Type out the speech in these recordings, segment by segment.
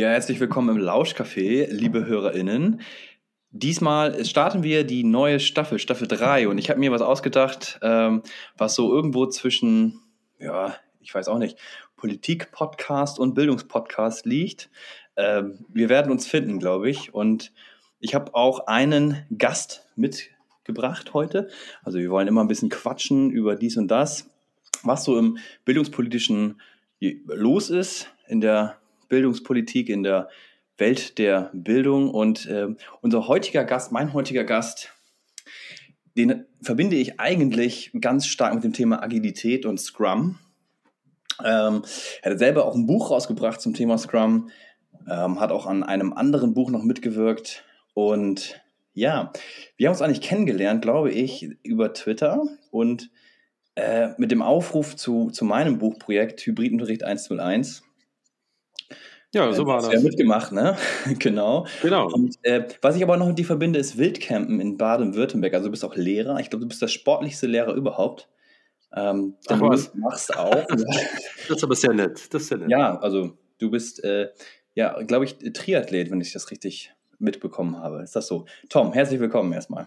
Ja, herzlich willkommen im Lauschcafé, liebe HörerInnen. Diesmal starten wir die neue Staffel, Staffel 3. Und ich habe mir was ausgedacht, ähm, was so irgendwo zwischen, ja, ich weiß auch nicht, Politik-Podcast und Bildungspodcast liegt. Ähm, wir werden uns finden, glaube ich. Und ich habe auch einen Gast mitgebracht heute. Also wir wollen immer ein bisschen quatschen über dies und das, was so im bildungspolitischen los ist, in der Bildungspolitik, in der Welt der Bildung. Und äh, unser heutiger Gast, mein heutiger Gast, den verbinde ich eigentlich ganz stark mit dem Thema Agilität und Scrum. Ähm, er hat selber auch ein Buch rausgebracht zum Thema Scrum, ähm, hat auch an einem anderen Buch noch mitgewirkt. Und ja, wir haben uns eigentlich kennengelernt, glaube ich, über Twitter und äh, mit dem Aufruf zu, zu meinem Buchprojekt Hybridunterricht 101 ja, so war das. Ja, mitgemacht, ne? genau. Genau. Und äh, was ich aber noch mit dir verbinde, ist Wildcampen in Baden-Württemberg. Also du bist auch Lehrer. Ich glaube, du bist der sportlichste Lehrer überhaupt. Ähm, Ach, was? Du machst auch. das ist aber sehr nett. Das ist sehr nett. Ja, also du bist, äh, ja, glaube ich, Triathlet, wenn ich das richtig mitbekommen habe. Ist das so? Tom, herzlich willkommen erstmal.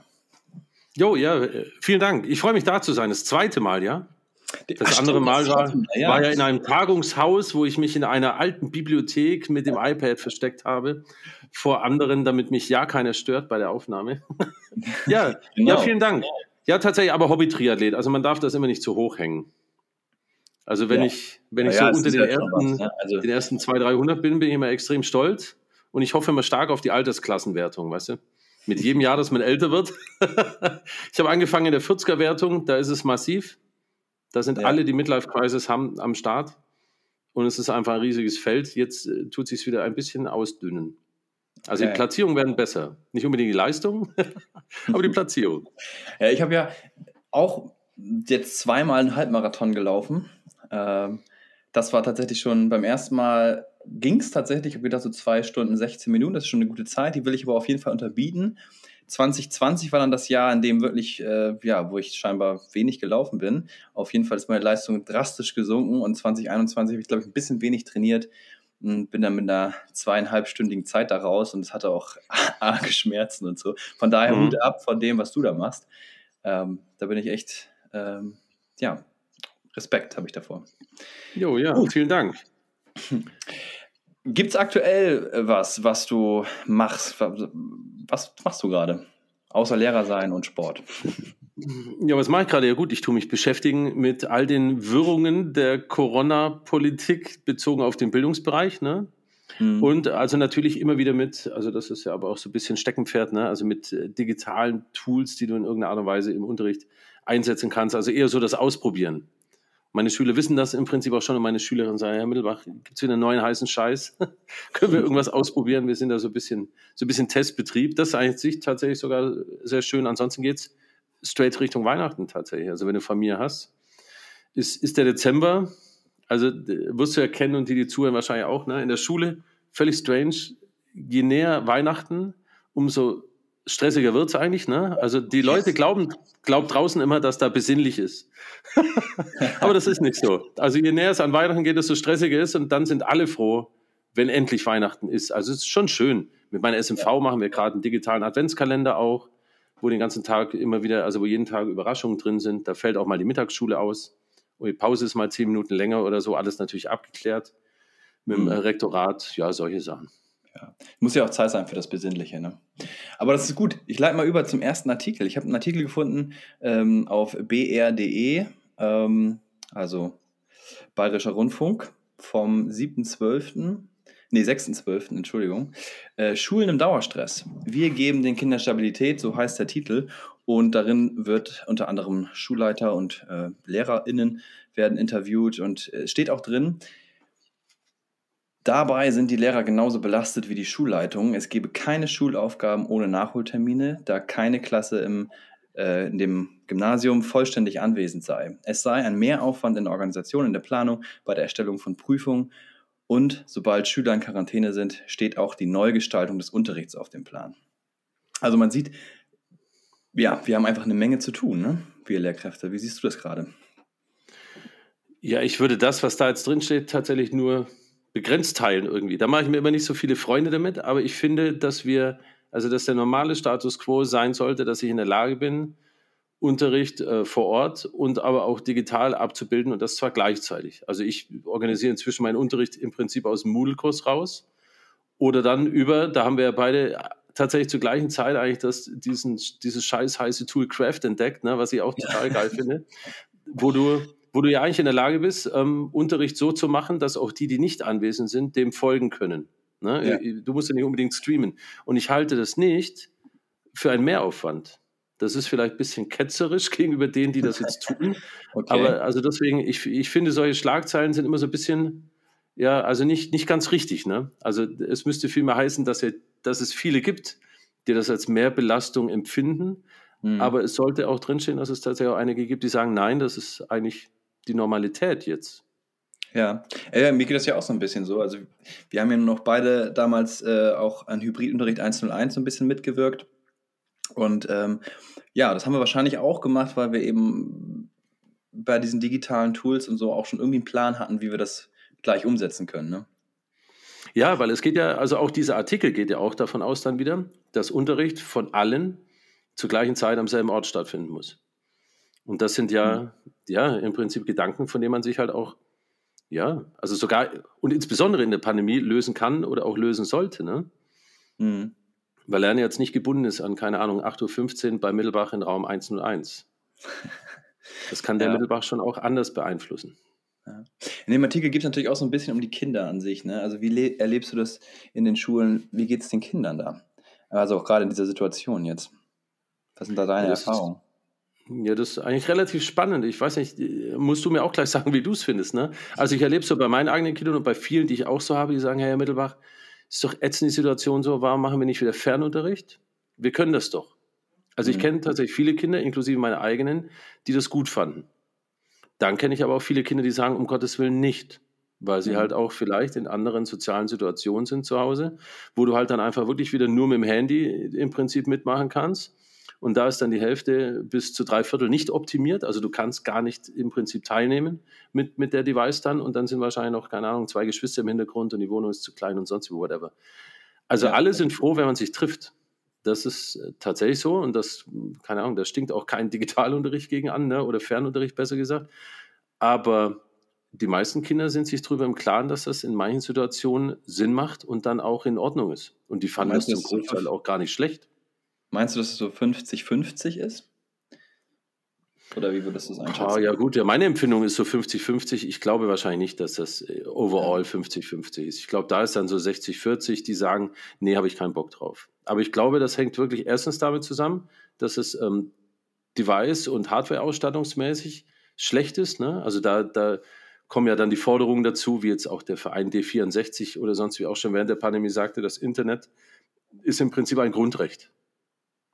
Jo, ja, äh, vielen Dank. Ich freue mich da zu sein. Das zweite Mal, ja. Das Ach, andere Mal war, ja. war ja in einem Tagungshaus, wo ich mich in einer alten Bibliothek mit dem iPad versteckt habe, vor anderen, damit mich ja keiner stört bei der Aufnahme. ja, genau. ja, vielen Dank. Ja, tatsächlich, aber Hobby-Triathlet. Also man darf das immer nicht zu hoch hängen. Also wenn ja. ich, wenn ich ja, so unter den ersten, was, ne? also den ersten 200, 300 bin, bin ich immer extrem stolz und ich hoffe immer stark auf die Altersklassenwertung, weißt du? Mit jedem Jahr, dass man älter wird. ich habe angefangen in der 40er-Wertung, da ist es massiv. Da sind ja. alle, die Midlife Crisis haben, am Start. Und es ist einfach ein riesiges Feld. Jetzt äh, tut sich wieder ein bisschen ausdünnen. Also okay. die Platzierungen werden besser. Nicht unbedingt die Leistung, aber die Platzierung. Ja, ich habe ja auch jetzt zweimal einen Halbmarathon gelaufen. Ähm, das war tatsächlich schon beim ersten Mal ging es tatsächlich, ich habe gedacht, so zwei Stunden, 16 Minuten, das ist schon eine gute Zeit, die will ich aber auf jeden Fall unterbieten. 2020 war dann das Jahr, in dem wirklich, äh, ja, wo ich scheinbar wenig gelaufen bin. Auf jeden Fall ist meine Leistung drastisch gesunken und 2021 habe ich, glaube ich, ein bisschen wenig trainiert und bin dann mit einer zweieinhalbstündigen Zeit da raus und es hatte auch arge Schmerzen und so. Von daher mhm. Hut ab von dem, was du da machst. Ähm, da bin ich echt, ähm, ja, Respekt habe ich davor. Jo, ja, Gut. vielen Dank. Gibt es aktuell äh, was, was du machst? Was machst du gerade? Außer Lehrer sein und Sport. Ja, was mache ich gerade? Ja gut, ich tue mich beschäftigen mit all den Wirrungen der Corona-Politik bezogen auf den Bildungsbereich. Ne? Mhm. Und also natürlich immer wieder mit, also das ist ja aber auch so ein bisschen Steckenpferd, ne? also mit äh, digitalen Tools, die du in irgendeiner Art und Weise im Unterricht einsetzen kannst. Also eher so das Ausprobieren. Meine Schüler wissen das im Prinzip auch schon und meine Schülerinnen sagen, Herr Mittelbach, gibt es wieder einen neuen heißen Scheiß? Können wir irgendwas ausprobieren? Wir sind da so ein bisschen, so ein bisschen Testbetrieb. Das ist eigentlich tatsächlich sogar sehr schön. Ansonsten geht es straight Richtung Weihnachten tatsächlich. Also wenn du Familie hast, ist, ist der Dezember, also wirst du erkennen und die, die zuhören wahrscheinlich auch, ne? in der Schule, völlig strange, je näher Weihnachten, umso stressiger wird es eigentlich. Ne? Also die Leute glauben, glaubt draußen immer, dass da besinnlich ist. Aber das ist nicht so. Also je näher es an Weihnachten geht, desto stressiger ist und dann sind alle froh, wenn endlich Weihnachten ist. Also es ist schon schön. Mit meiner SMV machen wir gerade einen digitalen Adventskalender auch, wo den ganzen Tag immer wieder, also wo jeden Tag Überraschungen drin sind. Da fällt auch mal die Mittagsschule aus. Und die Pause ist mal zehn Minuten länger oder so, alles natürlich abgeklärt mit dem mhm. Rektorat, ja, solche Sachen. Ja. Muss ja auch Zeit sein für das Besinnliche. Ne? Aber das ist gut. Ich leite mal über zum ersten Artikel. Ich habe einen Artikel gefunden ähm, auf br.de, ähm, also Bayerischer Rundfunk, vom 7.12., nee, 6.12., Entschuldigung. Äh, Schulen im Dauerstress. Wir geben den Kindern Stabilität, so heißt der Titel. Und darin wird unter anderem Schulleiter und äh, LehrerInnen werden interviewt und äh, steht auch drin, Dabei sind die Lehrer genauso belastet wie die Schulleitung. Es gebe keine Schulaufgaben ohne Nachholtermine, da keine Klasse im, äh, in dem Gymnasium vollständig anwesend sei. Es sei ein Mehraufwand in der Organisation, in der Planung, bei der Erstellung von Prüfungen und sobald Schüler in Quarantäne sind, steht auch die Neugestaltung des Unterrichts auf dem Plan. Also man sieht, ja, wir haben einfach eine Menge zu tun, ne? wir Lehrkräfte. Wie siehst du das gerade? Ja, ich würde das, was da jetzt drin steht, tatsächlich nur begrenzt teilen irgendwie. Da mache ich mir immer nicht so viele Freunde damit, aber ich finde, dass wir, also dass der normale Status quo sein sollte, dass ich in der Lage bin, Unterricht äh, vor Ort und aber auch digital abzubilden und das zwar gleichzeitig. Also ich organisiere inzwischen meinen Unterricht im Prinzip aus dem Moodle-Kurs raus oder dann über, da haben wir ja beide tatsächlich zur gleichen Zeit eigentlich das, diesen, dieses scheiß heiße Tool Craft entdeckt, ne, was ich auch total geil finde, wo du, wo du ja eigentlich in der Lage bist, ähm, Unterricht so zu machen, dass auch die, die nicht anwesend sind, dem folgen können. Ne? Ja. Du musst ja nicht unbedingt streamen. Und ich halte das nicht für einen Mehraufwand. Das ist vielleicht ein bisschen ketzerisch gegenüber denen, die das jetzt tun. okay. Aber also deswegen, ich, ich finde, solche Schlagzeilen sind immer so ein bisschen, ja, also nicht, nicht ganz richtig. Ne? Also es müsste vielmehr heißen, dass, er, dass es viele gibt, die das als Mehrbelastung empfinden. Mhm. Aber es sollte auch drinstehen, dass es tatsächlich auch einige gibt, die sagen, nein, das ist eigentlich die Normalität jetzt. Ja, äh, mir geht das ja auch so ein bisschen so. Also wir haben ja noch beide damals äh, auch an Hybridunterricht 101 so ein bisschen mitgewirkt. Und ähm, ja, das haben wir wahrscheinlich auch gemacht, weil wir eben bei diesen digitalen Tools und so auch schon irgendwie einen Plan hatten, wie wir das gleich umsetzen können. Ne? Ja, weil es geht ja, also auch dieser Artikel geht ja auch davon aus dann wieder, dass Unterricht von allen zur gleichen Zeit am selben Ort stattfinden muss. Und das sind ja, mhm. ja, im Prinzip Gedanken, von denen man sich halt auch, ja, also sogar und insbesondere in der Pandemie lösen kann oder auch lösen sollte. Ne? Mhm. Weil er jetzt nicht gebunden ist an, keine Ahnung, 8.15 Uhr bei Mittelbach in Raum 101. Das kann der ja. Mittelbach schon auch anders beeinflussen. Ja. In dem Artikel geht es natürlich auch so ein bisschen um die Kinder an sich. Ne? Also wie erlebst du das in den Schulen? Wie geht es den Kindern da? Also auch gerade in dieser Situation jetzt. Was sind da deine ja, Erfahrungen? Ist, ja, das ist eigentlich relativ spannend. Ich weiß nicht, musst du mir auch gleich sagen, wie du es findest. Ne? Also ich erlebe es so bei meinen eigenen Kindern und bei vielen, die ich auch so habe, die sagen, Herr Mittelbach, ist doch ätzend die Situation so, warum machen wir nicht wieder Fernunterricht? Wir können das doch. Also ich mhm. kenne tatsächlich viele Kinder, inklusive meine eigenen, die das gut fanden. Dann kenne ich aber auch viele Kinder, die sagen, um Gottes Willen nicht, weil sie mhm. halt auch vielleicht in anderen sozialen Situationen sind zu Hause, wo du halt dann einfach wirklich wieder nur mit dem Handy im Prinzip mitmachen kannst und da ist dann die Hälfte bis zu drei Viertel nicht optimiert. Also du kannst gar nicht im Prinzip teilnehmen mit, mit der Device dann. Und dann sind wahrscheinlich noch, keine Ahnung, zwei Geschwister im Hintergrund und die Wohnung ist zu klein und sonst wie, whatever. Also ja. alle sind froh, wenn man sich trifft. Das ist äh, tatsächlich so und das, keine Ahnung, da stinkt auch kein Digitalunterricht gegen an ne? oder Fernunterricht besser gesagt. Aber die meisten Kinder sind sich darüber im Klaren, dass das in manchen Situationen Sinn macht und dann auch in Ordnung ist. Und die fanden das zum Großteil auch gar nicht schlecht. Meinst du, dass es so 50-50 ist? Oder wie würdest du es einschätzen? Ah, ja, gut, ja, meine Empfindung ist so 50-50. Ich glaube wahrscheinlich nicht, dass das äh, overall 50-50 ist. Ich glaube, da ist dann so 60-40, die sagen, nee, habe ich keinen Bock drauf. Aber ich glaube, das hängt wirklich erstens damit zusammen, dass es ähm, Device- und Hardware-ausstattungsmäßig schlecht ist. Ne? Also da, da kommen ja dann die Forderungen dazu, wie jetzt auch der Verein D64 oder sonst wie auch schon während der Pandemie sagte, das Internet ist im Prinzip ein Grundrecht.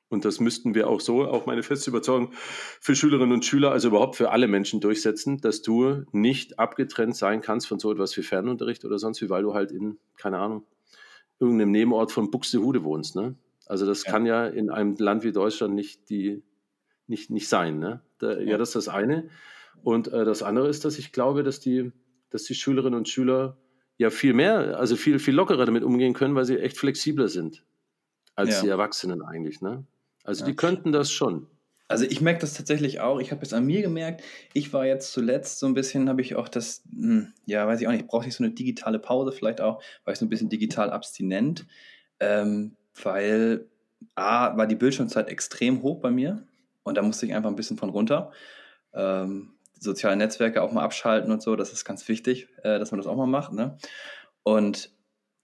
Und das müssten wir auch so, auch meine feste Überzeugung, für Schülerinnen und Schüler, also überhaupt für alle Menschen durchsetzen, dass du nicht abgetrennt sein kannst von so etwas wie Fernunterricht oder sonst wie, weil du halt in, keine Ahnung, irgendeinem Nebenort von Buxtehude wohnst. Ne? Also das ja. kann ja in einem Land wie Deutschland nicht, die, nicht, nicht sein. Ne? Da, ja. ja. das ist das eine. Und äh, das andere ist, dass ich glaube, dass die, dass die Schülerinnen und Schüler ja viel mehr, also viel, viel lockerer damit umgehen können, weil sie echt flexibler sind als ja. die Erwachsenen eigentlich. Ne? Also ja. die könnten das schon. Also ich merke das tatsächlich auch. Ich habe es an mir gemerkt. Ich war jetzt zuletzt so ein bisschen, habe ich auch das, hm, ja, weiß ich auch nicht, brauchte ich so eine digitale Pause vielleicht auch, war ich so ein bisschen digital abstinent, ähm, weil A, war die Bildschirmzeit extrem hoch bei mir und da musste ich einfach ein bisschen von runter. Ähm, soziale Netzwerke auch mal abschalten und so, das ist ganz wichtig, äh, dass man das auch mal macht. Ne? Und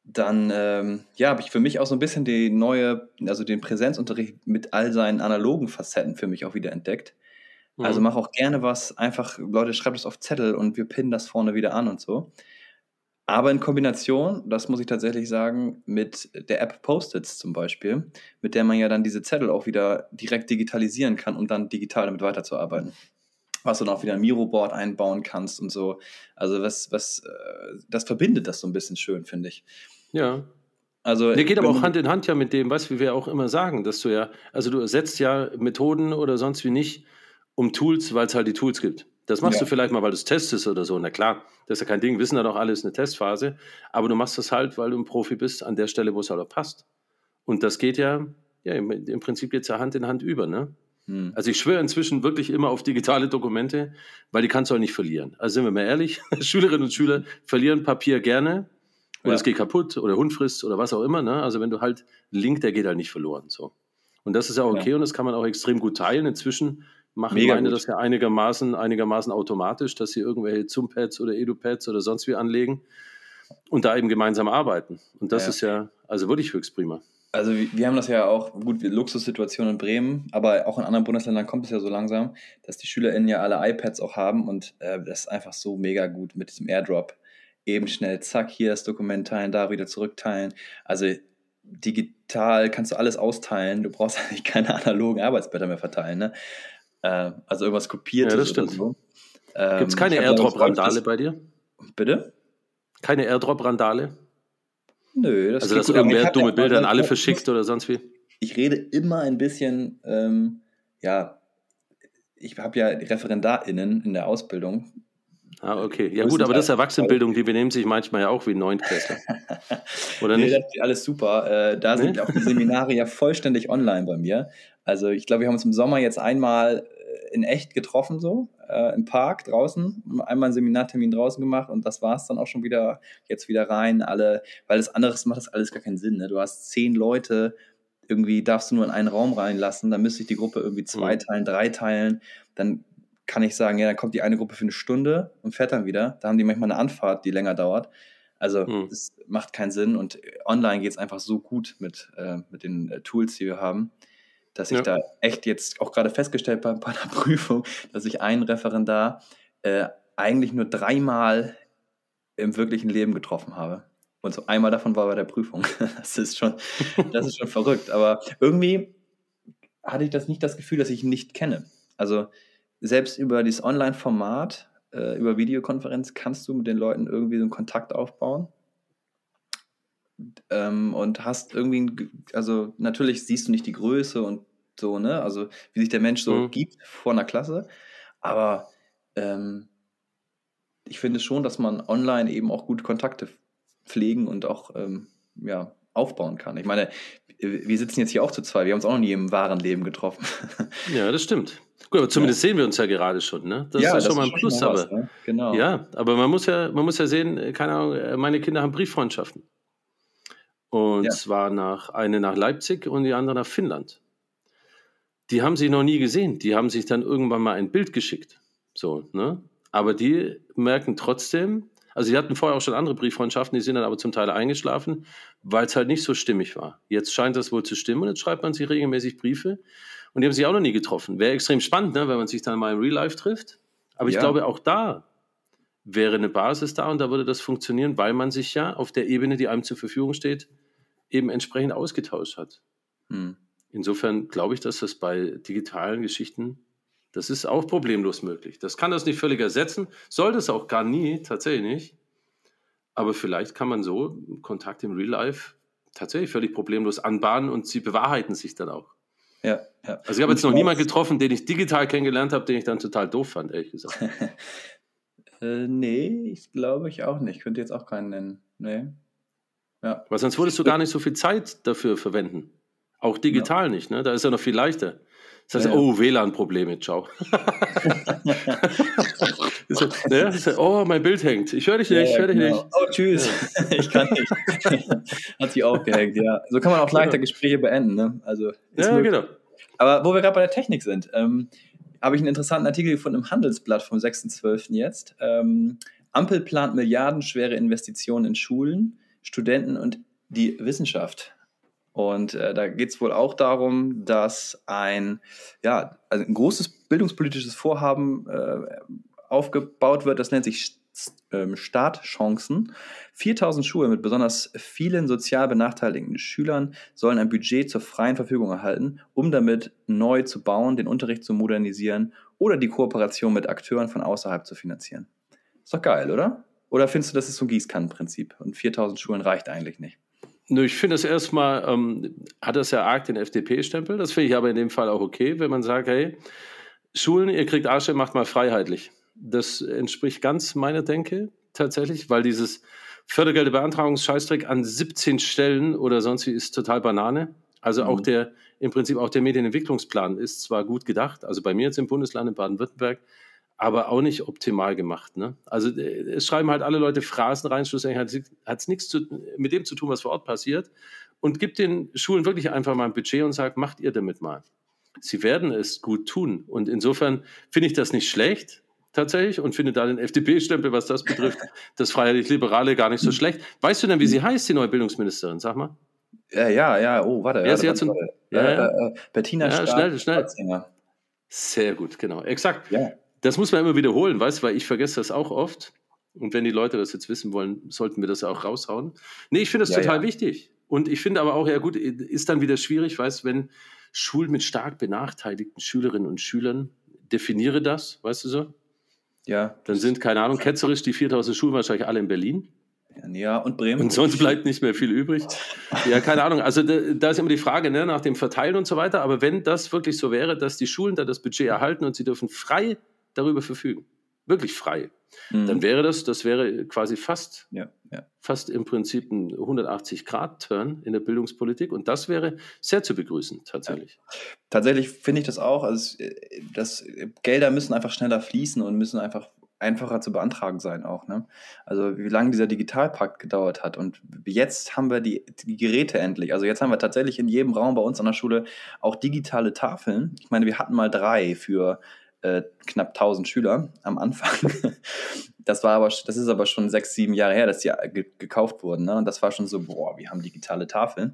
dann ähm, ja, habe ich für mich auch so ein bisschen die neue, also den Präsenzunterricht mit all seinen analogen Facetten für mich auch wieder entdeckt. Also mhm. Also mache auch gerne was, einfach, Leute, schreibt es auf Zettel und wir pinnen das vorne wieder an und so. Aber in Kombination, das muss ich tatsächlich sagen, mit der App Post-its zum Beispiel, mit der man ja dann diese Zettel auch wieder direkt digitalisieren kann, um dann digital damit weiterzuarbeiten was du dann auch wieder ein Miro-Board einbauen kannst und so. Also was, was, äh, das verbindet das so ein bisschen schön, finde ich. Ja. Also, der geht aber auch Hand in Hand ja mit dem, was wir auch immer sagen, dass du ja, also du ersetzt ja Methoden oder sonst wie nicht um Tools, weil es halt die Tools gibt. Das machst ja. du vielleicht mal, weil du es testest oder so. Na klar, das ist ja kein Ding, wissen ja doch alles, eine Testphase. Aber du machst das halt, weil du ein Profi bist, an der Stelle, wo es halt auch passt. Und das geht ja, ja im, Prinzip jetzt ja Hand in Hand über, ne? Hm. Also ich schwöre inzwischen wirklich immer auf digitale Dokumente, weil die kannst du auch nicht verlieren. Also sind wir mal ehrlich, Schülerinnen und Schüler verlieren Papier gerne oder ja. es geht kaputt oder Hund frisst oder was auch immer. Ne? Also wenn du halt Link, der geht halt nicht verloren. So. Und das ist ja okay ja. und das kann man auch extrem gut teilen. Inzwischen machen Mega meine gut. das ja einigermaßen, einigermaßen automatisch, dass sie irgendwelche Zumpads oder EduPads oder sonst wie anlegen und da eben gemeinsam arbeiten. Und das ja. ist ja also wirklich höchst prima. Also wir haben das ja auch, gut, Luxussituation in Bremen, aber auch in anderen Bundesländern kommt es ja so langsam, dass die SchülerInnen ja alle iPads auch haben und äh, das ist einfach so mega gut mit diesem Airdrop. Eben schnell, zack, hier das Dokument teilen, da wieder zurückteilen. Also digital kannst du alles austeilen. Du brauchst eigentlich keine analogen Arbeitsblätter mehr verteilen. Ne? Äh, also irgendwas kopiert. Ja, das stimmt. So. Ähm, Gibt es keine Airdrop-Randale bei dir? Bitte? Keine Airdrop-Randale? Nö, das Also, dass irgendwer dumme Bilder an alle verschickt oder sonst wie? Ich rede immer ein bisschen, ähm, ja, ich habe ja ReferendarInnen in der Ausbildung. Ah, okay. Ja, gut, aber das ist Erwachsenenbildung, die benehmen sich manchmal ja auch wie Neuntklässler. Oder nicht? Nee, das ist alles super. Äh, da sind nee? auch die Seminare ja vollständig online bei mir. Also, ich glaube, wir haben uns im Sommer jetzt einmal äh, in echt getroffen, so äh, im Park draußen, einmal einen Seminartermin draußen gemacht und das war es dann auch schon wieder, jetzt wieder rein, alle, weil das anderes macht das alles gar keinen Sinn. Ne? Du hast zehn Leute, irgendwie darfst du nur in einen Raum reinlassen, dann müsste ich die Gruppe irgendwie zwei mhm. teilen, drei teilen, dann kann ich sagen, ja, dann kommt die eine Gruppe für eine Stunde und fährt dann wieder. Da haben die manchmal eine Anfahrt, die länger dauert. Also mhm. das macht keinen Sinn und online geht es einfach so gut mit, äh, mit den äh, Tools, die wir haben dass ich ja. da echt jetzt auch gerade festgestellt habe bei einer Prüfung, dass ich einen Referendar äh, eigentlich nur dreimal im wirklichen Leben getroffen habe. Und so einmal davon war bei der Prüfung. Das ist schon, das ist schon verrückt. Aber irgendwie hatte ich das nicht das Gefühl, dass ich ihn nicht kenne. Also selbst über dieses Online-Format, äh, über Videokonferenz, kannst du mit den Leuten irgendwie so einen Kontakt aufbauen ähm, und hast irgendwie, ein, also natürlich siehst du nicht die Größe und so, ne? Also wie sich der Mensch so mhm. gibt vor einer Klasse. Aber ähm, ich finde schon, dass man online eben auch gute Kontakte pflegen und auch ähm, ja, aufbauen kann. Ich meine, wir sitzen jetzt hier auch zu zwei, wir haben uns auch noch nie im wahren Leben getroffen. Ja, das stimmt. Gut, aber zumindest ja. sehen wir uns ja gerade schon, ne? Das ja, ist ja schon mal ein Plus, aber. ne? Genau. Ja, aber man muss ja, man muss ja sehen, keine Ahnung, meine Kinder haben Brieffreundschaften. Und ja. zwar nach, eine nach Leipzig und die andere nach Finnland. Die haben sie noch nie gesehen. Die haben sich dann irgendwann mal ein Bild geschickt. So, ne? Aber die merken trotzdem, also sie hatten vorher auch schon andere Brieffreundschaften, die sind dann aber zum Teil eingeschlafen, weil es halt nicht so stimmig war. Jetzt scheint das wohl zu stimmen und jetzt schreibt man sich regelmäßig Briefe und die haben sich auch noch nie getroffen. Wäre extrem spannend, ne, wenn man sich dann mal im Real Life trifft. Aber ich ja. glaube, auch da wäre eine Basis da und da würde das funktionieren, weil man sich ja auf der Ebene, die einem zur Verfügung steht, eben entsprechend ausgetauscht hat. Hm. Insofern glaube ich, dass das bei digitalen Geschichten, das ist auch problemlos möglich. Das kann das nicht völlig ersetzen, soll das auch gar nie, tatsächlich nicht. Aber vielleicht kann man so Kontakt im Real Life tatsächlich völlig problemlos anbahnen und sie bewahrheiten sich dann auch. Ja, ja. Also ich habe jetzt noch niemanden getroffen, den ich digital kennengelernt habe, den ich dann total doof fand, ehrlich gesagt. äh, nee, ich glaube ich auch nicht. Ich könnte jetzt auch keinen nennen. Nee. Ja. Weil sonst würdest du gar nicht so viel Zeit dafür verwenden. Auch digital ja. nicht, ne? Da ist ja noch viel leichter. Das heißt, ja, ja. oh, WLAN-Probleme, ciao. ja, oh, mein Bild hängt. Ich höre dich nicht, ich höre dich genau. nicht. Oh, tschüss. ich kann nicht. Hat sich aufgehängt, ja. So kann man auch leichter Gespräche beenden, ne? Also, ja, möglich. genau. Aber wo wir gerade bei der Technik sind, ähm, habe ich einen interessanten Artikel gefunden im Handelsblatt vom 6.12. jetzt. Ähm, Ampel plant milliardenschwere Investitionen in Schulen. Studenten und die Wissenschaft. Und äh, da geht es wohl auch darum, dass ein, ja, also ein großes bildungspolitisches Vorhaben äh, aufgebaut wird, das nennt sich ähm, Startchancen. 4000 Schulen mit besonders vielen sozial benachteiligten Schülern sollen ein Budget zur freien Verfügung erhalten, um damit neu zu bauen, den Unterricht zu modernisieren oder die Kooperation mit Akteuren von außerhalb zu finanzieren. Ist doch geil, oder? Oder findest du, das ist so ein Gießkannenprinzip und 4000 Schulen reicht eigentlich nicht? Nö, ich finde das erstmal, ähm, hat das ja arg den FDP-Stempel. Das finde ich aber in dem Fall auch okay, wenn man sagt, hey, Schulen, ihr kriegt Arsch, macht mal freiheitlich. Das entspricht ganz meiner Denke tatsächlich, weil dieses Fördergeldebeantragungsscheißdreck an 17 Stellen oder sonst wie ist total Banane. Also mhm. auch der, im Prinzip auch der Medienentwicklungsplan ist zwar gut gedacht, also bei mir jetzt im Bundesland in Baden-Württemberg, aber auch nicht optimal gemacht. Ne? Also äh, es schreiben halt alle Leute Phrasen rein, schlussendlich hat es nichts zu, mit dem zu tun, was vor Ort passiert und gibt den Schulen wirklich einfach mal ein Budget und sagt, macht ihr damit mal. Sie werden es gut tun. Und insofern finde ich das nicht schlecht, tatsächlich, und finde da den FDP-Stempel, was das betrifft, das Freiheitlich-Liberale gar nicht so schlecht. Weißt du denn, wie sie heißt, die neue Bildungsministerin? Sag mal. Ja, ja, ja, oh, warte. Ja, sie hat so, ja, ja. Äh, äh, Bettina ja, schnell, schnell. Sehr gut, genau. Exakt. Ja. Das muss man immer wiederholen, weißt du, weil ich vergesse das auch oft. Und wenn die Leute das jetzt wissen wollen, sollten wir das auch raushauen. Nee, ich finde das ja, total wichtig. Und ich finde aber auch, ja gut, ist dann wieder schwierig, weißt wenn Schulen mit stark benachteiligten Schülerinnen und Schülern, definiere das, weißt du so? Ja. Dann sind, keine Ahnung, ketzerisch die 4000 Schulen wahrscheinlich alle in Berlin. Ja, und Bremen. Und sonst bleibt nicht mehr viel übrig. Ja, keine Ahnung. Also da, da ist immer die Frage ne, nach dem Verteilen und so weiter. Aber wenn das wirklich so wäre, dass die Schulen da das Budget erhalten und sie dürfen frei darüber verfügen, wirklich frei, mhm. dann wäre das, das wäre quasi fast, ja, ja. fast im Prinzip ein 180-Grad-Turn in der Bildungspolitik und das wäre sehr zu begrüßen, tatsächlich. Ja. Tatsächlich finde ich das auch. Also, das, Gelder müssen einfach schneller fließen und müssen einfach einfacher zu beantragen sein auch. Ne? Also wie lange dieser Digitalpakt gedauert hat. Und jetzt haben wir die, die Geräte endlich. Also jetzt haben wir tatsächlich in jedem Raum bei uns an der Schule auch digitale Tafeln. Ich meine, wir hatten mal drei für äh, knapp 1000 Schüler am Anfang. Das war aber, das ist aber schon sechs, sieben Jahre her, dass die ge gekauft wurden. Ne? Und das war schon so, boah, wir haben digitale Tafeln.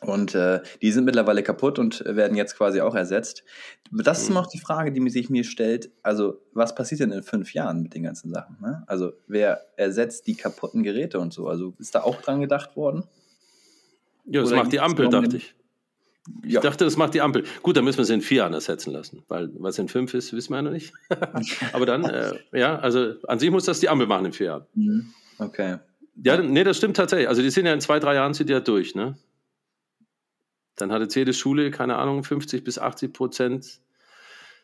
Und äh, die sind mittlerweile kaputt und werden jetzt quasi auch ersetzt. Das ist immer auch die Frage, die sich mir stellt. Also, was passiert denn in fünf Jahren mit den ganzen Sachen? Ne? Also, wer ersetzt die kaputten Geräte und so? Also, ist da auch dran gedacht worden? Ja, das Oder macht die Ampel, dachte ich. Ich ja. dachte, das macht die Ampel. Gut, dann müssen wir sie in vier Jahren ersetzen lassen, weil was in fünf ist, wissen wir ja noch nicht. Aber dann, äh, ja, also an sich muss das die Ampel machen in vier Jahren. Mhm. Okay. Ja, nee, das stimmt tatsächlich. Also die sind ja in zwei, drei Jahren sind die ja durch, ne? Dann hat jetzt jede Schule, keine Ahnung, 50 bis 80 Prozent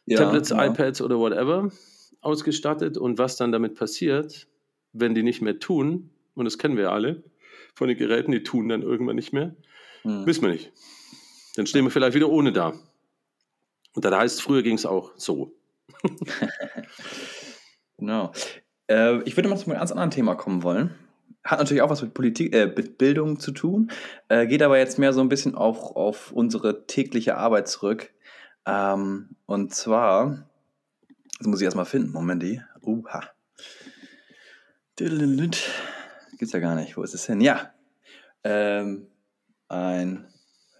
ja, Tablets, genau. iPads oder whatever ausgestattet. Und was dann damit passiert, wenn die nicht mehr tun, und das kennen wir ja alle von den Geräten, die tun dann irgendwann nicht mehr, hm. wissen wir nicht. Dann stehen wir vielleicht wieder ohne da. Und dann heißt, früher ging es auch so. genau. Äh, ich würde mal zu einem ganz anderen Thema kommen wollen. Hat natürlich auch was mit Politik, äh, mit Bildung zu tun, äh, geht aber jetzt mehr so ein bisschen auf, auf unsere tägliche Arbeit zurück. Ähm, und zwar, das muss ich erstmal finden, Moment, die. Uha. Gibt's ja gar nicht. Wo ist es hin? Ja. Ähm, ein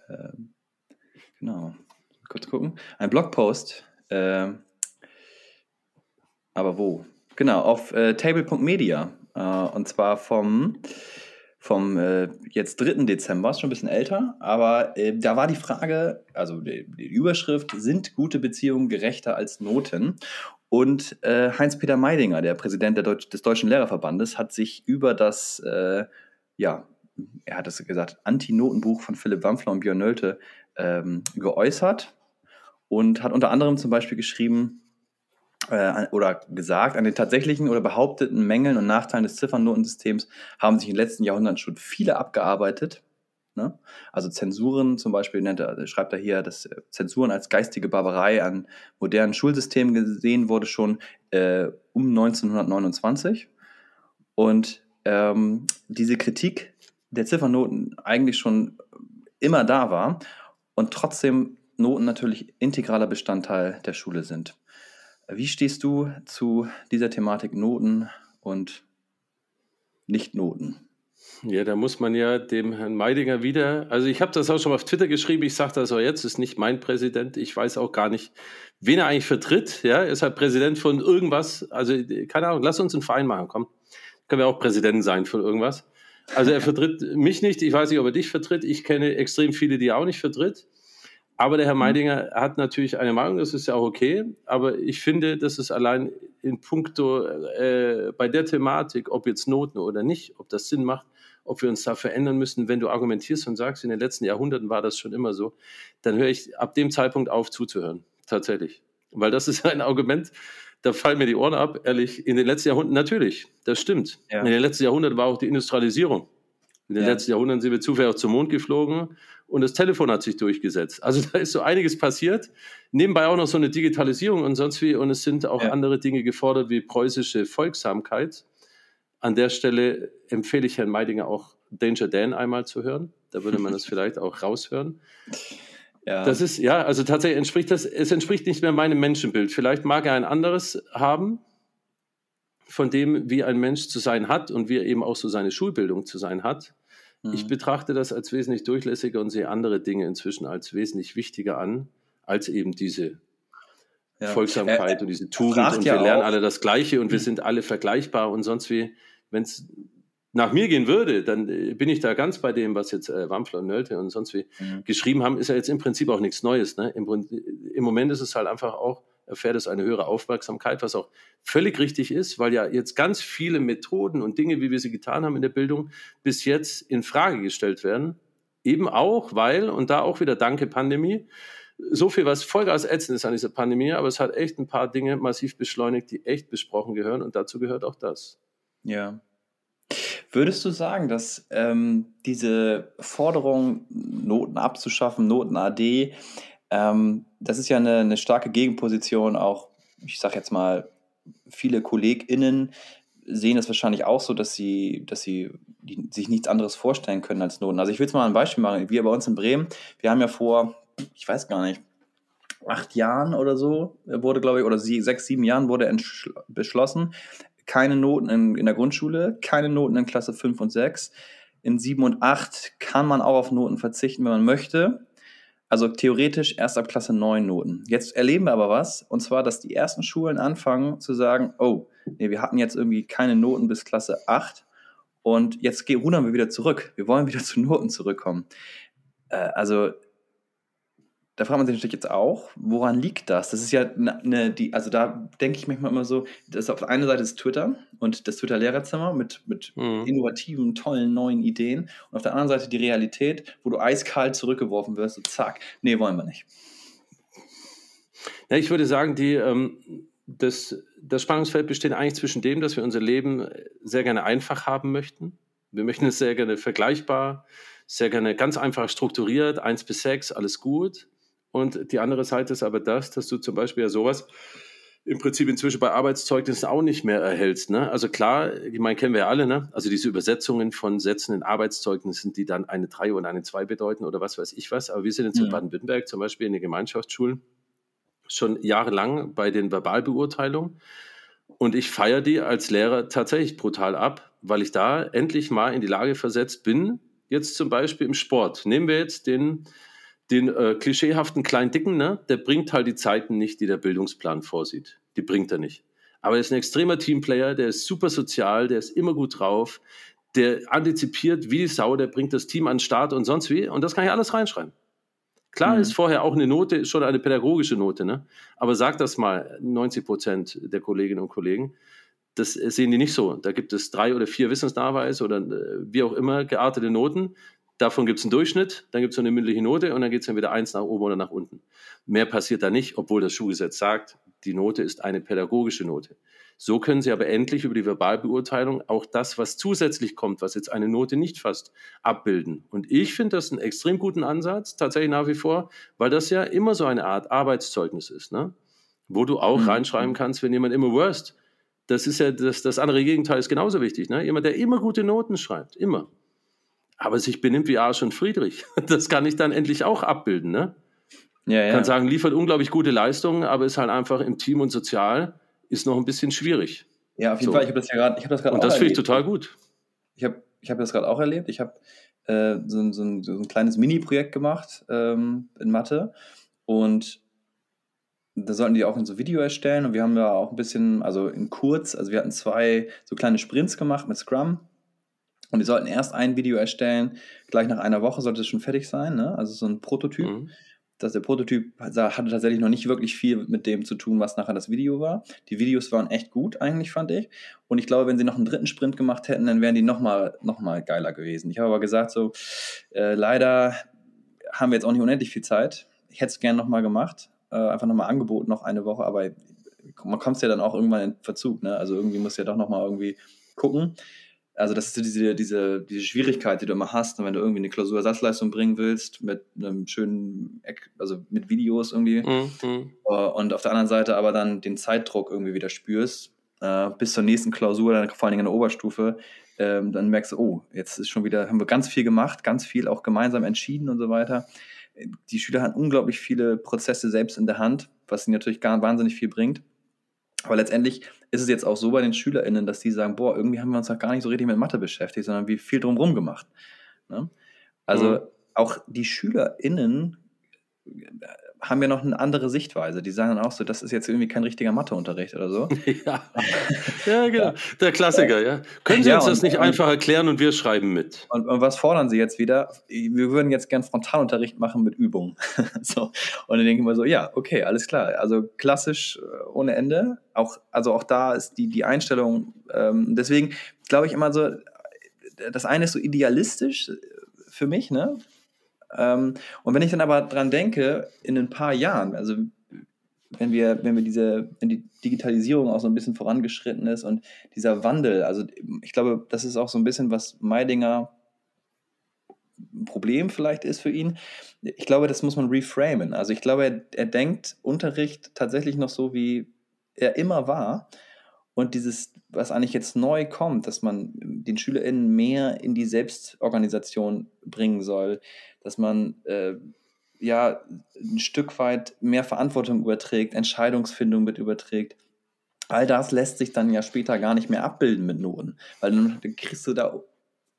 ähm, Genau. Kurz gucken. Ein Blogpost. Äh, aber wo? Genau, auf äh, table.media. Äh, und zwar vom, vom äh, jetzt 3. Dezember, ist schon ein bisschen älter. Aber äh, da war die Frage, also die, die, Überschrift, sind gute Beziehungen gerechter als Noten? Und äh, Heinz-Peter Meidinger, der Präsident der Deutsch, des Deutschen Lehrerverbandes, hat sich über das, äh, ja, er hat es gesagt, Anti-Notenbuch von Philipp Wampfler und Björn Nölte ähm, geäußert und hat unter anderem zum Beispiel geschrieben äh, oder gesagt, an den tatsächlichen oder behaupteten Mängeln und Nachteilen des Ziffernnotensystems haben sich in den letzten Jahrhunderten schon viele abgearbeitet. Ne? Also Zensuren zum Beispiel nennt er, schreibt er hier, dass äh, Zensuren als geistige Barbarei an modernen Schulsystemen gesehen wurde schon äh, um 1929. Und ähm, diese Kritik der Ziffernoten eigentlich schon immer da war und trotzdem Noten natürlich integraler Bestandteil der Schule sind. Wie stehst du zu dieser Thematik Noten und Nicht-Noten? Ja, da muss man ja dem Herrn Meidinger wieder, also ich habe das auch schon mal auf Twitter geschrieben, ich sage das auch jetzt, ist nicht mein Präsident, ich weiß auch gar nicht, wen er eigentlich vertritt, ja, er ist halt Präsident von irgendwas, also keine Ahnung, lass uns einen Verein machen, komm, können wir auch Präsident sein von irgendwas. Also er vertritt mich nicht, ich weiß nicht, ob er dich vertritt. Ich kenne extrem viele, die er auch nicht vertritt. Aber der Herr mhm. Meidinger hat natürlich eine Meinung, das ist ja auch okay. Aber ich finde, dass es allein in puncto äh, bei der Thematik, ob jetzt Noten oder nicht, ob das Sinn macht, ob wir uns da verändern müssen, wenn du argumentierst und sagst, in den letzten Jahrhunderten war das schon immer so, dann höre ich ab dem Zeitpunkt auf zuzuhören. Tatsächlich. Weil das ist ein Argument, da fallen mir die Ohren ab, ehrlich. In den letzten Jahrhunderten, natürlich, das stimmt. Ja. In den letzten Jahrhunderten war auch die Industrialisierung. In den ja. letzten Jahrhunderten sind wir zufällig auch zum Mond geflogen und das Telefon hat sich durchgesetzt. Also da ist so einiges passiert. Nebenbei auch noch so eine Digitalisierung und sonst wie. Und es sind auch ja. andere Dinge gefordert wie preußische Folgsamkeit. An der Stelle empfehle ich Herrn Meidinger auch Danger Dan einmal zu hören. Da würde man das vielleicht auch raushören. Ja. Das ist, ja, also tatsächlich entspricht das, es entspricht nicht mehr meinem Menschenbild. Vielleicht mag er ein anderes haben, von dem, wie ein Mensch zu sein hat und wie er eben auch so seine Schulbildung zu sein hat. Mhm. Ich betrachte das als wesentlich durchlässiger und sehe andere Dinge inzwischen als wesentlich wichtiger an, als eben diese ja. Folgsamkeit und diese Tugend und wir lernen alle das Gleiche und wir mhm. sind alle vergleichbar und sonst wie. Wenn es nach mir gehen würde, dann äh, bin ich da ganz bei dem, was jetzt äh, Wampfler und Nölte und sonst wie mhm. geschrieben haben, ist ja jetzt im Prinzip auch nichts Neues. Ne? Im, Im, Moment ist es halt einfach auch, erfährt es eine höhere Aufmerksamkeit, was auch völlig richtig ist, weil ja jetzt ganz viele Methoden und Dinge, wie wir sie getan haben in der Bildung, bis jetzt in Frage gestellt werden. Eben auch, weil, und da auch wieder danke Pandemie, so viel, was Vollgas ätzend ist an dieser Pandemie, aber es hat echt ein paar Dinge massiv beschleunigt, die echt besprochen gehören und dazu gehört auch das. Ja, Würdest du sagen, dass ähm, diese Forderung, Noten abzuschaffen, Noten AD, ähm, das ist ja eine, eine starke Gegenposition, auch, ich sage jetzt mal, viele KollegInnen sehen es wahrscheinlich auch so, dass sie, dass sie die, sich nichts anderes vorstellen können als Noten. Also ich will jetzt mal ein Beispiel machen. Wir bei uns in Bremen, wir haben ja vor, ich weiß gar nicht, acht Jahren oder so wurde, glaube ich, oder sechs, sieben Jahren wurde beschlossen, keine Noten in, in der Grundschule, keine Noten in Klasse 5 und 6. In 7 und 8 kann man auch auf Noten verzichten, wenn man möchte. Also theoretisch erst ab Klasse 9 Noten. Jetzt erleben wir aber was, und zwar, dass die ersten Schulen anfangen zu sagen, oh, nee, wir hatten jetzt irgendwie keine Noten bis Klasse 8 und jetzt rudern wir wieder zurück. Wir wollen wieder zu Noten zurückkommen. Äh, also da fragt man sich natürlich jetzt auch, woran liegt das? Das ist ja eine, die, also da denke ich manchmal immer so, das auf der einen Seite ist Twitter und das Twitter-Lehrerzimmer mit, mit mhm. innovativen, tollen, neuen Ideen und auf der anderen Seite die Realität, wo du eiskalt zurückgeworfen wirst, so zack, nee, wollen wir nicht. Ja, ich würde sagen, die, ähm, das, das Spannungsfeld besteht eigentlich zwischen dem, dass wir unser Leben sehr gerne einfach haben möchten. Wir möchten es sehr gerne vergleichbar, sehr gerne ganz einfach strukturiert, eins bis sechs, alles gut. Und die andere Seite ist aber das, dass du zum Beispiel ja sowas im Prinzip inzwischen bei Arbeitszeugnissen auch nicht mehr erhältst. Ne? Also klar, ich meine, kennen wir ja alle, ne? also diese Übersetzungen von Sätzen in Arbeitszeugnissen, die dann eine 3 oder eine 2 bedeuten oder was weiß ich was. Aber wir sind jetzt in mhm. Baden-Württemberg zum Beispiel in den Gemeinschaftsschulen schon jahrelang bei den Verbalbeurteilungen. Und ich feiere die als Lehrer tatsächlich brutal ab, weil ich da endlich mal in die Lage versetzt bin, jetzt zum Beispiel im Sport. Nehmen wir jetzt den den äh, klischeehaften kleinen Dicken, ne, der bringt halt die Zeiten nicht, die der Bildungsplan vorsieht. Die bringt er nicht. Aber er ist ein extremer Teamplayer, der ist super sozial, der ist immer gut drauf, der antizipiert wie die Sau, der bringt das Team an den Start und sonst wie. Und das kann ich alles reinschreiben. Klar mhm. ist vorher auch eine Note, ist schon eine pädagogische Note, ne? Aber sag das mal 90 Prozent der Kolleginnen und Kollegen. Das sehen die nicht so. Da gibt es drei oder vier Wissensnachweise oder äh, wie auch immer geartete Noten. Davon gibt es einen Durchschnitt, dann gibt es eine mündliche Note und dann geht es dann wieder eins nach oben oder nach unten. Mehr passiert da nicht, obwohl das Schulgesetz sagt, die Note ist eine pädagogische Note. So können Sie aber endlich über die Verbalbeurteilung auch das, was zusätzlich kommt, was jetzt eine Note nicht fasst, abbilden. Und ich finde das einen extrem guten Ansatz, tatsächlich nach wie vor, weil das ja immer so eine Art Arbeitszeugnis ist, ne? wo du auch mhm. reinschreiben kannst, wenn jemand immer worst. Das ist ja das, das andere Gegenteil ist genauso wichtig. Ne? Jemand, der immer gute Noten schreibt, immer aber sich benimmt wie Arsch und Friedrich. Das kann ich dann endlich auch abbilden. Ne? Ja, ja. Kann sagen, liefert unglaublich gute Leistungen, aber ist halt einfach im Team und sozial ist noch ein bisschen schwierig. Ja, auf jeden so. Fall. Ich habe das ja gerade. Ich habe das gerade. Und das finde ich total gut. Ich habe ich hab das gerade auch erlebt. Ich habe äh, so, so, ein, so, ein, kleines Mini-Projekt gemacht ähm, in Mathe und da sollten die auch in so Video erstellen und wir haben ja auch ein bisschen, also in kurz, also wir hatten zwei so kleine Sprints gemacht mit Scrum und wir sollten erst ein Video erstellen, gleich nach einer Woche sollte es schon fertig sein, ne? also so ein Prototyp. Mhm. Dass der Prototyp hatte tatsächlich noch nicht wirklich viel mit dem zu tun, was nachher das Video war. Die Videos waren echt gut, eigentlich, fand ich. Und ich glaube, wenn sie noch einen dritten Sprint gemacht hätten, dann wären die nochmal noch mal geiler gewesen. Ich habe aber gesagt, so, äh, leider haben wir jetzt auch nicht unendlich viel Zeit. Ich hätte es gerne nochmal gemacht, äh, einfach nochmal angeboten, noch eine Woche, aber man kommt ja dann auch irgendwann in Verzug, ne? Also irgendwie muss ja doch nochmal irgendwie gucken. Also das ist diese, diese, diese Schwierigkeit, die du immer hast, wenn du irgendwie eine Klausurersatzleistung bringen willst, mit einem schönen, also mit Videos irgendwie. Mhm. Äh, und auf der anderen Seite aber dann den Zeitdruck irgendwie wieder spürst, äh, bis zur nächsten Klausur, dann vor allen Dingen in der Oberstufe, ähm, dann merkst du, oh, jetzt ist schon wieder, haben wir ganz viel gemacht, ganz viel auch gemeinsam entschieden und so weiter. Die Schüler haben unglaublich viele Prozesse selbst in der Hand, was ihnen natürlich gar wahnsinnig viel bringt. Aber letztendlich ist es jetzt auch so bei den SchülerInnen, dass die sagen, boah, irgendwie haben wir uns noch gar nicht so richtig mit Mathe beschäftigt, sondern wie viel drumherum gemacht. Ne? Also mhm. auch die SchülerInnen haben ja noch eine andere Sichtweise. Die sagen dann auch so, das ist jetzt irgendwie kein richtiger Matheunterricht oder so. ja. ja, genau. Ja. Der Klassiker, ja. Können Sie ja, uns das nicht und, einfach erklären und wir schreiben mit? Und, und, was fordern Sie jetzt wieder? Wir würden jetzt gern Frontalunterricht machen mit Übungen. so. Und dann denke ich mir so, ja, okay, alles klar. Also klassisch äh, ohne Ende. Auch, also auch da ist die, die Einstellung, ähm, deswegen glaube ich immer so, das eine ist so idealistisch für mich, ne? Ähm, und wenn ich dann aber dran denke, in ein paar Jahren, also wenn wir, wenn wir diese, wenn die Digitalisierung auch so ein bisschen vorangeschritten ist und dieser Wandel, also ich glaube, das ist auch so ein bisschen, was Meidinger Problem vielleicht ist für ihn. Ich glaube, das muss man reframen. Also ich glaube, er, er denkt Unterricht tatsächlich noch so, wie er immer war. Und dieses, was eigentlich jetzt neu kommt, dass man den SchülerInnen mehr in die Selbstorganisation bringen soll, dass man äh, ja ein Stück weit mehr Verantwortung überträgt, Entscheidungsfindung mit überträgt. All das lässt sich dann ja später gar nicht mehr abbilden mit Noten, weil dann kriegst du da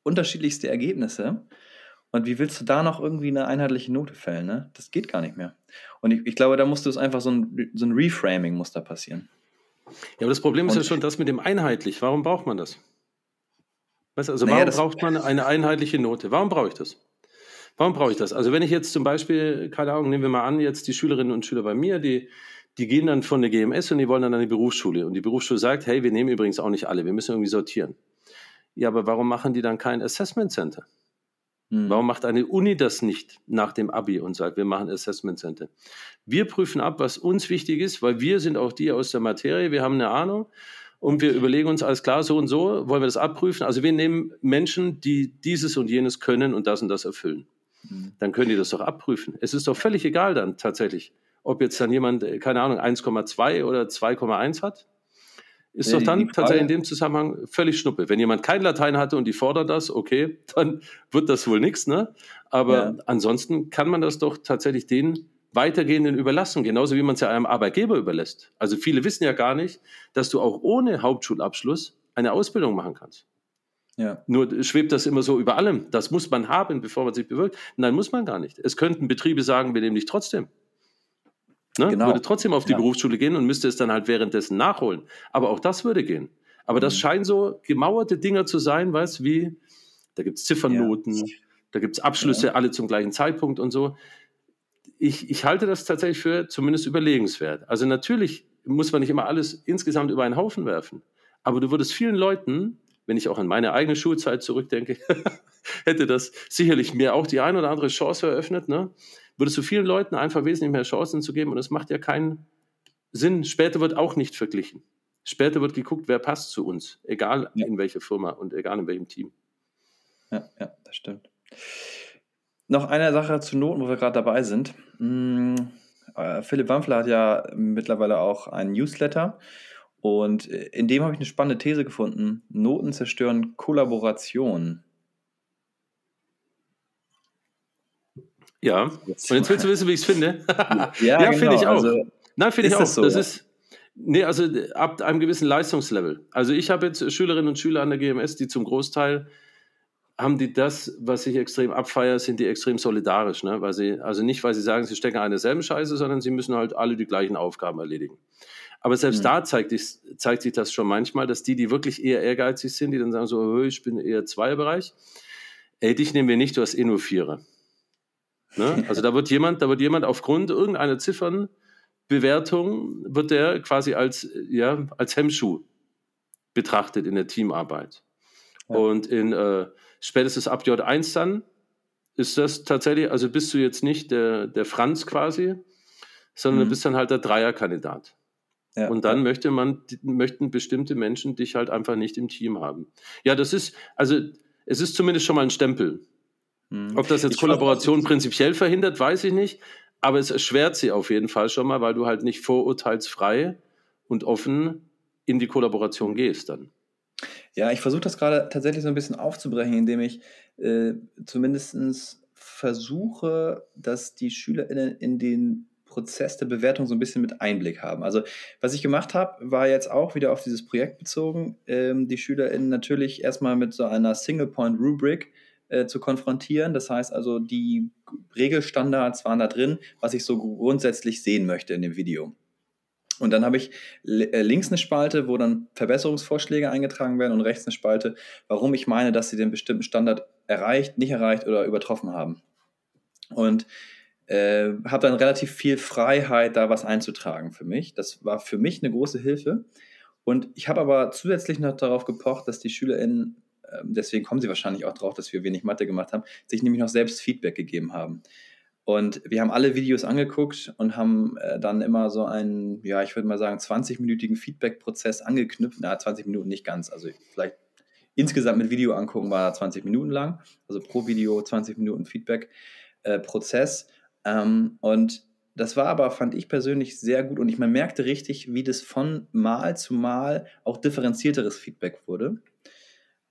unterschiedlichste Ergebnisse. Und wie willst du da noch irgendwie eine einheitliche Note fällen? Ne? Das geht gar nicht mehr. Und ich, ich glaube, da musst du es einfach so ein, so ein Reframing muss da passieren. Ja, aber das Problem ist Und, ja schon das mit dem einheitlich. Warum braucht man das? Weißt, also naja, warum braucht man eine einheitliche Note? Warum brauche ich das? Warum brauche ich das? Also wenn ich jetzt zum Beispiel, keine Ahnung, nehmen wir mal an, jetzt die Schülerinnen und Schüler bei mir, die, die gehen dann von der GMS und die wollen dann an die Berufsschule. Und die Berufsschule sagt, hey, wir nehmen übrigens auch nicht alle, wir müssen irgendwie sortieren. Ja, aber warum machen die dann kein Assessment Center? Hm. Warum macht eine Uni das nicht nach dem Abi und sagt, wir machen Assessment Center? Wir prüfen ab, was uns wichtig ist, weil wir sind auch die aus der Materie, wir haben eine Ahnung und wir überlegen uns alles klar, so und so wollen wir das abprüfen. Also wir nehmen Menschen, die dieses und jenes können und das und das erfüllen. Mhm. dann können die das doch abprüfen. Es ist doch völlig egal dann tatsächlich, ob jetzt dann jemand, äh, keine Ahnung, 1,2 oder 2,1 hat. Ist doch dann tatsächlich in dem Zusammenhang völlig schnuppe. Wenn jemand kein Latein hatte und die fordern das, okay, dann wird das wohl nichts, ne? Aber ja. ansonsten kann man das doch tatsächlich den Weitergehenden überlassen, genauso wie man es ja einem Arbeitgeber überlässt. Also viele wissen ja gar nicht, dass du auch ohne Hauptschulabschluss eine Ausbildung machen kannst. Ja. Nur schwebt das immer so über allem. Das muss man haben, bevor man sich bewirkt. Nein, muss man gar nicht. Es könnten Betriebe sagen, wir nehmen dich trotzdem. Ne? Genau. Würde trotzdem auf die ja. Berufsschule gehen und müsste es dann halt währenddessen nachholen. Aber auch das würde gehen. Aber das mhm. scheinen so gemauerte Dinger zu sein, weißt wie, da gibt es Ziffernnoten, ja. da gibt es Abschlüsse, ja. alle zum gleichen Zeitpunkt und so. Ich, ich halte das tatsächlich für zumindest überlegenswert. Also natürlich muss man nicht immer alles insgesamt über einen Haufen werfen. Aber du würdest vielen Leuten wenn ich auch an meine eigene Schulzeit zurückdenke, hätte das sicherlich mir auch die ein oder andere Chance eröffnet. Ne? Würde so vielen Leuten einfach wesentlich mehr Chancen zu geben und es macht ja keinen Sinn. Später wird auch nicht verglichen. Später wird geguckt, wer passt zu uns, egal ja. in welche Firma und egal in welchem Team. Ja, ja, das stimmt. Noch eine Sache zu Noten, wo wir gerade dabei sind. Hm, äh, Philipp Wampfler hat ja mittlerweile auch einen Newsletter und äh, in dem habe ich eine spannende These gefunden. Noten zerstören Kollaboration. Ja, und jetzt willst du wissen, wie ich es finde? ja, ja genau. finde ich auch. Also, Nein, finde ich auch. Das, so, das ist, nee, also ab einem gewissen Leistungslevel. Also ich habe jetzt Schülerinnen und Schüler an der GMS, die zum Großteil haben die das, was ich extrem abfeiere, sind die extrem solidarisch. Ne? Weil sie, also nicht, weil sie sagen, sie stecken an derselben Scheiße, sondern sie müssen halt alle die gleichen Aufgaben erledigen. Aber selbst mhm. da zeigt, ich, zeigt, sich das schon manchmal, dass die, die wirklich eher ehrgeizig sind, die dann sagen so, ich bin eher Zweierbereich, ey, dich nehmen wir nicht, du hast eh nur Vierer. Ne? Also da wird jemand, da wird jemand aufgrund irgendeiner Ziffernbewertung, wird der quasi als, ja, als Hemmschuh betrachtet in der Teamarbeit. Ja. Und in äh, spätestens ab J1 dann ist das tatsächlich, also bist du jetzt nicht der, der Franz quasi, sondern mhm. du bist dann halt der Dreierkandidat. Ja. Und dann möchte man, möchten bestimmte Menschen dich halt einfach nicht im Team haben. Ja, das ist, also es ist zumindest schon mal ein Stempel. Mhm. Ob das jetzt ich Kollaboration prinzipiell verhindert, weiß ich nicht. Aber es erschwert sie auf jeden Fall schon mal, weil du halt nicht vorurteilsfrei und offen in die Kollaboration gehst dann. Ja, ich versuche das gerade tatsächlich so ein bisschen aufzubrechen, indem ich äh, zumindest versuche, dass die SchülerInnen in den Prozess der Bewertung so ein bisschen mit Einblick haben. Also was ich gemacht habe, war jetzt auch wieder auf dieses Projekt bezogen, ähm, die SchülerInnen natürlich erstmal mit so einer Single-Point-Rubric äh, zu konfrontieren. Das heißt also, die Regelstandards waren da drin, was ich so grundsätzlich sehen möchte in dem Video. Und dann habe ich äh, links eine Spalte, wo dann Verbesserungsvorschläge eingetragen werden und rechts eine Spalte, warum ich meine, dass sie den bestimmten Standard erreicht, nicht erreicht oder übertroffen haben. Und äh, habe dann relativ viel Freiheit, da was einzutragen für mich. Das war für mich eine große Hilfe. Und ich habe aber zusätzlich noch darauf gepocht, dass die SchülerInnen, äh, deswegen kommen sie wahrscheinlich auch drauf, dass wir wenig Mathe gemacht haben, sich nämlich noch selbst Feedback gegeben haben. Und wir haben alle Videos angeguckt und haben äh, dann immer so einen, ja, ich würde mal sagen, 20-minütigen Feedback-Prozess angeknüpft. Na, 20 Minuten nicht ganz. Also vielleicht insgesamt mit Video angucken war 20 Minuten lang. Also pro Video 20 Minuten Feedback-Prozess. Äh, ähm, und das war aber, fand ich persönlich sehr gut. Und ich man merkte richtig, wie das von Mal zu Mal auch differenzierteres Feedback wurde.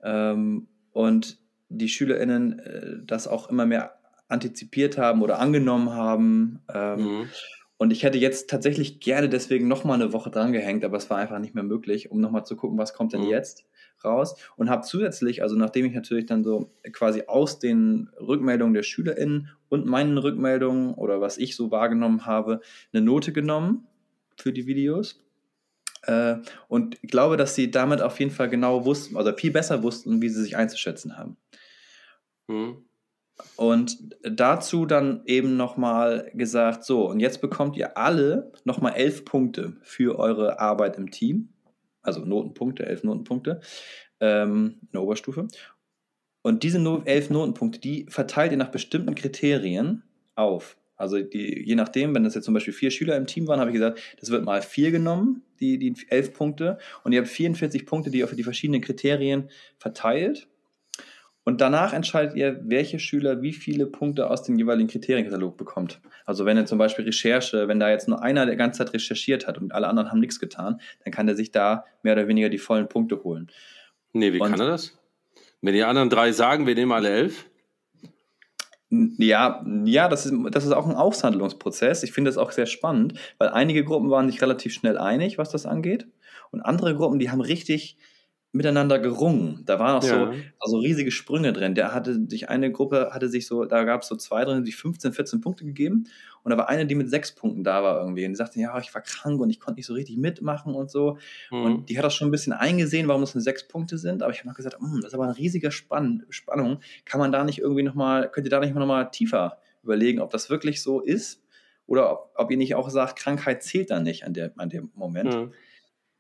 Ähm, und die SchülerInnen äh, das auch immer mehr antizipiert haben oder angenommen haben. Ähm, mhm. Und ich hätte jetzt tatsächlich gerne deswegen nochmal eine Woche dran gehängt, aber es war einfach nicht mehr möglich, um nochmal zu gucken, was kommt denn mhm. jetzt raus. Und habe zusätzlich, also nachdem ich natürlich dann so quasi aus den Rückmeldungen der SchülerInnen und meinen Rückmeldungen oder was ich so wahrgenommen habe, eine Note genommen für die Videos. Äh, und glaube, dass sie damit auf jeden Fall genau wussten, also viel besser wussten, wie sie sich einzuschätzen haben. Mhm. Und dazu dann eben nochmal gesagt, so, und jetzt bekommt ihr alle nochmal elf Punkte für eure Arbeit im Team. Also Notenpunkte, elf Notenpunkte ähm, in der Oberstufe. Und diese elf Notenpunkte, die verteilt ihr nach bestimmten Kriterien auf. Also die, je nachdem, wenn das jetzt zum Beispiel vier Schüler im Team waren, habe ich gesagt, das wird mal vier genommen, die, die elf Punkte. Und ihr habt 44 Punkte, die ihr für die verschiedenen Kriterien verteilt. Und danach entscheidet ihr, welche Schüler wie viele Punkte aus dem jeweiligen Kriterienkatalog bekommt. Also wenn ihr zum Beispiel Recherche, wenn da jetzt nur einer der ganze Zeit recherchiert hat und alle anderen haben nichts getan, dann kann er sich da mehr oder weniger die vollen Punkte holen. Nee, wie und kann er das? Wenn die anderen drei sagen, wir nehmen alle elf? Ja, ja, das ist, das ist auch ein Aushandlungsprozess. Ich finde das auch sehr spannend, weil einige Gruppen waren sich relativ schnell einig, was das angeht. Und andere Gruppen, die haben richtig, miteinander gerungen. Da waren auch ja. so also riesige Sprünge drin. Der hatte sich eine Gruppe hatte sich so, da gab es so zwei drin, die 15, 14 Punkte gegeben. Und da war eine, die mit sechs Punkten da war irgendwie. Und die sagte, ja, ich war krank und ich konnte nicht so richtig mitmachen und so. Mhm. Und die hat das schon ein bisschen eingesehen, warum das nur sechs Punkte sind. Aber ich habe noch gesagt, hm, das ist aber eine riesige Spann Spannung. Kann man da nicht irgendwie nochmal, könnt ihr da nicht nochmal tiefer überlegen, ob das wirklich so ist? Oder ob, ob ihr nicht auch sagt, Krankheit zählt dann nicht an, der, an dem Moment. Mhm.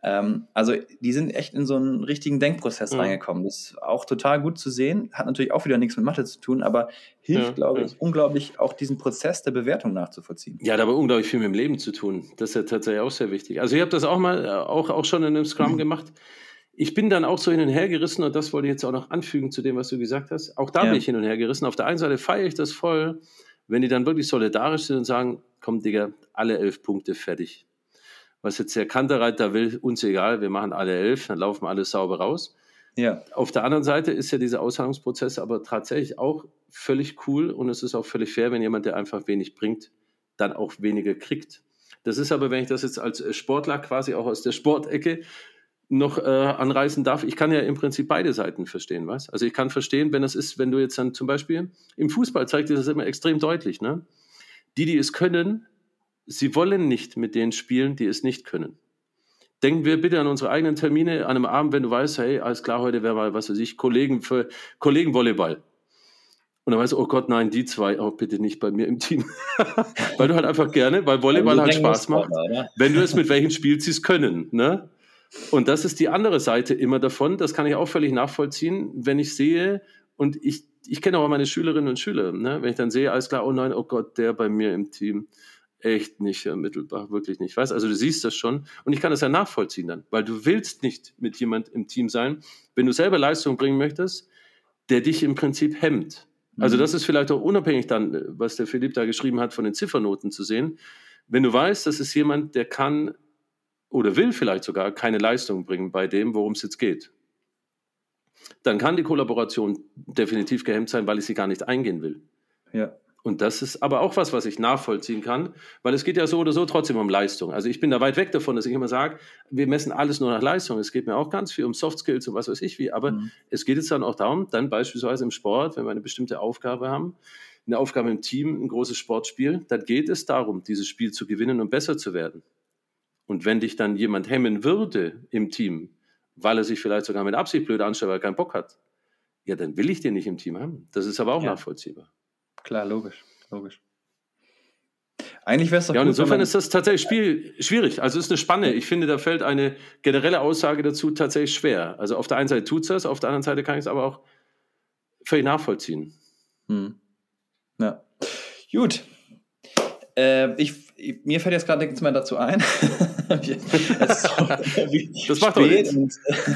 Ähm, also die sind echt in so einen richtigen Denkprozess mhm. reingekommen. Das ist auch total gut zu sehen. Hat natürlich auch wieder nichts mit Mathe zu tun, aber hilft, ja, glaube ich, ja. unglaublich auch diesen Prozess der Bewertung nachzuvollziehen. Ja, da aber unglaublich viel mit dem Leben zu tun. Das ist ja tatsächlich auch sehr wichtig. Also ich habe das auch mal, äh, auch, auch schon in einem Scrum mhm. gemacht. Ich bin dann auch so hin und her gerissen und das wollte ich jetzt auch noch anfügen zu dem, was du gesagt hast. Auch da ja. bin ich hin und her gerissen. Auf der einen Seite feiere ich das voll, wenn die dann wirklich solidarisch sind und sagen, komm Digga, alle elf Punkte fertig was jetzt der Kanterreiter will, uns egal, wir machen alle elf, dann laufen alle sauber raus. Ja. Auf der anderen Seite ist ja dieser Aushandlungsprozess aber tatsächlich auch völlig cool und es ist auch völlig fair, wenn jemand, der einfach wenig bringt, dann auch weniger kriegt. Das ist aber, wenn ich das jetzt als Sportler quasi auch aus der Sportecke noch äh, anreißen darf, ich kann ja im Prinzip beide Seiten verstehen, was? Also ich kann verstehen, wenn das ist, wenn du jetzt dann zum Beispiel im Fußball zeigt dir das immer extrem deutlich, ne? Die, die es können, Sie wollen nicht mit denen spielen, die es nicht können. Denken wir bitte an unsere eigenen Termine an einem Abend, wenn du weißt, hey, alles klar, heute wäre mal, was weiß ich, Kollegen für Kollegenvolleyball. Und dann weißt du, oh Gott, nein, die zwei, auch oh, bitte nicht bei mir im Team. weil du halt einfach gerne, weil Volleyball halt Spaß macht, wenn du es mit welchen spielst, können. Ne? Und das ist die andere Seite immer davon. Das kann ich auch völlig nachvollziehen, wenn ich sehe, und ich, ich kenne auch meine Schülerinnen und Schüler, ne? wenn ich dann sehe, alles klar, oh nein, oh Gott, der bei mir im Team echt nicht ermittelbar, wirklich nicht. Weißt also du siehst das schon und ich kann das ja nachvollziehen dann, weil du willst nicht mit jemand im Team sein, wenn du selber Leistung bringen möchtest, der dich im Prinzip hemmt. Also mhm. das ist vielleicht auch unabhängig dann, was der Philipp da geschrieben hat, von den Ziffernoten zu sehen. Wenn du weißt, das ist jemand, der kann oder will vielleicht sogar keine Leistung bringen bei dem, worum es jetzt geht, dann kann die Kollaboration definitiv gehemmt sein, weil ich sie gar nicht eingehen will. Ja. Und das ist aber auch was, was ich nachvollziehen kann, weil es geht ja so oder so trotzdem um Leistung. Also ich bin da weit weg davon, dass ich immer sage, wir messen alles nur nach Leistung. Es geht mir auch ganz viel um Soft Skills und was weiß ich wie. Aber mhm. es geht jetzt dann auch darum, dann beispielsweise im Sport, wenn wir eine bestimmte Aufgabe haben, eine Aufgabe im Team, ein großes Sportspiel, dann geht es darum, dieses Spiel zu gewinnen und besser zu werden. Und wenn dich dann jemand hemmen würde im Team, weil er sich vielleicht sogar mit Absicht blöd anstellt, weil er keinen Bock hat, ja, dann will ich den nicht im Team haben. Das ist aber auch ja. nachvollziehbar. Klar, logisch, logisch. Eigentlich wäre es doch. Ja, und insofern ist das tatsächlich Spiel schwierig. Also es ist eine Spanne. Ich finde, da fällt eine generelle Aussage dazu tatsächlich schwer. Also auf der einen Seite tut es das, auf der anderen Seite kann ich es aber auch völlig nachvollziehen. Hm. Ja. Gut. Äh, ich, mir fällt jetzt gerade nichts mehr dazu ein. das macht spät und,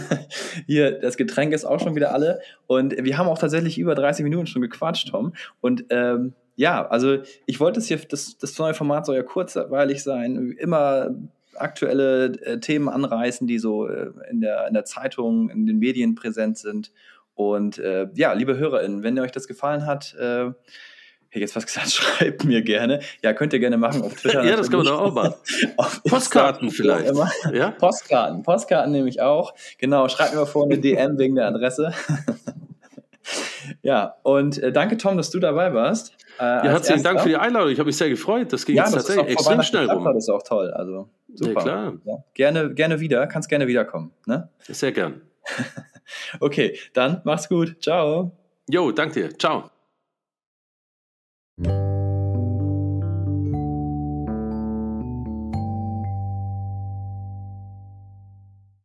hier, das Getränk ist auch schon wieder alle. Und wir haben auch tatsächlich über 30 Minuten schon gequatscht, Tom. Und ähm, ja, also ich wollte es hier, das, das neue Format soll ja kurzweilig sein, immer aktuelle äh, Themen anreißen, die so äh, in, der, in der Zeitung, in den Medien präsent sind. Und äh, ja, liebe HörerInnen, wenn euch das gefallen hat, äh, hätte jetzt was gesagt, schreibt mir gerne. Ja, könnt ihr gerne machen auf Twitter. ja, das kann man doch auch machen. Postkarten vielleicht. Ja? Postkarten, Postkarten nehme ich auch. Genau, schreibt mir mal vor eine DM wegen der Adresse. ja, und äh, danke Tom, dass du dabei warst. Äh, ja, herzlichen Dank für die Einladung. Ich habe mich sehr gefreut. Das ging ja, jetzt das tatsächlich extrem schnell rum. Das ist auch toll. Also super. Ja, klar. Ja, gerne, gerne wieder. Kannst gerne wiederkommen. Ne? Sehr gern. okay, dann mach's gut. Ciao. Jo, danke dir. Ciao.